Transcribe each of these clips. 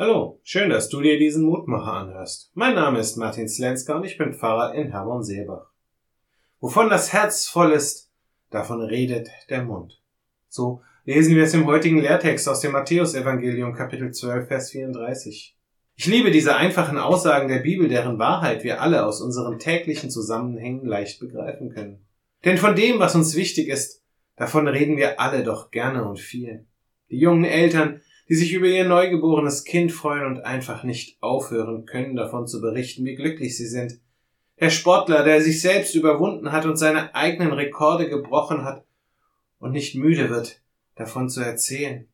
Hallo, schön, dass du dir diesen Mutmacher anhörst. Mein Name ist Martin Slenska und ich bin Pfarrer in Herborn-Seebach. Wovon das Herz voll ist, davon redet der Mund. So lesen wir es im heutigen Lehrtext aus dem Matthäusevangelium Kapitel 12, Vers 34. Ich liebe diese einfachen Aussagen der Bibel, deren Wahrheit wir alle aus unseren täglichen Zusammenhängen leicht begreifen können. Denn von dem, was uns wichtig ist, davon reden wir alle doch gerne und viel. Die jungen Eltern, die sich über ihr neugeborenes Kind freuen und einfach nicht aufhören können, davon zu berichten, wie glücklich sie sind. Der Sportler, der sich selbst überwunden hat und seine eigenen Rekorde gebrochen hat und nicht müde wird, davon zu erzählen.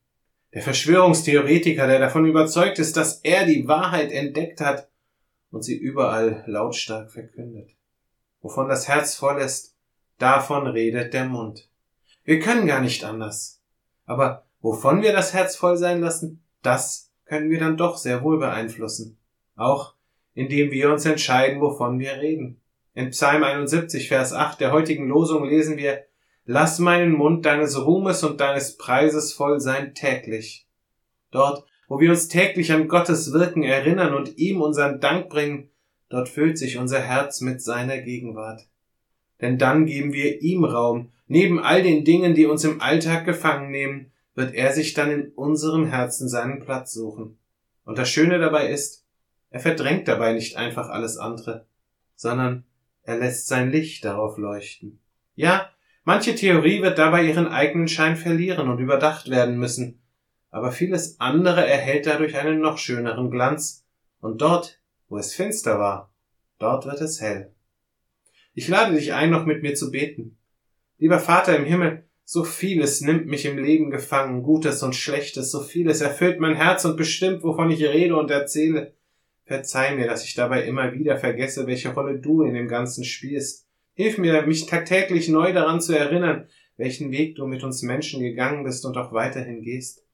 Der Verschwörungstheoretiker, der davon überzeugt ist, dass er die Wahrheit entdeckt hat und sie überall lautstark verkündet. Wovon das Herz voll ist, davon redet der Mund. Wir können gar nicht anders. Aber Wovon wir das Herz voll sein lassen, das können wir dann doch sehr wohl beeinflussen. Auch indem wir uns entscheiden, wovon wir reden. In Psalm 71, Vers 8 der heutigen Losung lesen wir, Lass meinen Mund deines Ruhmes und deines Preises voll sein täglich. Dort, wo wir uns täglich an Gottes Wirken erinnern und ihm unseren Dank bringen, dort füllt sich unser Herz mit seiner Gegenwart. Denn dann geben wir ihm Raum, neben all den Dingen, die uns im Alltag gefangen nehmen, wird er sich dann in unserem Herzen seinen Platz suchen. Und das Schöne dabei ist, er verdrängt dabei nicht einfach alles andere, sondern er lässt sein Licht darauf leuchten. Ja, manche Theorie wird dabei ihren eigenen Schein verlieren und überdacht werden müssen, aber vieles andere erhält dadurch einen noch schöneren Glanz, und dort, wo es finster war, dort wird es hell. Ich lade dich ein, noch mit mir zu beten. Lieber Vater im Himmel, so vieles nimmt mich im Leben gefangen, Gutes und Schlechtes, so vieles erfüllt mein Herz und bestimmt, wovon ich rede und erzähle. Verzeih mir, dass ich dabei immer wieder vergesse, welche Rolle du in dem Ganzen spielst. Hilf mir, mich tagtäglich neu daran zu erinnern, welchen Weg du mit uns Menschen gegangen bist und auch weiterhin gehst.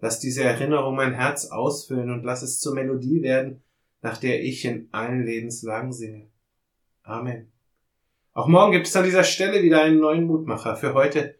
Lass diese Erinnerung mein Herz ausfüllen und lass es zur Melodie werden, nach der ich in allen Lebenslagen singe. Amen. Auch morgen gibt es an dieser Stelle wieder einen neuen Mutmacher. Für heute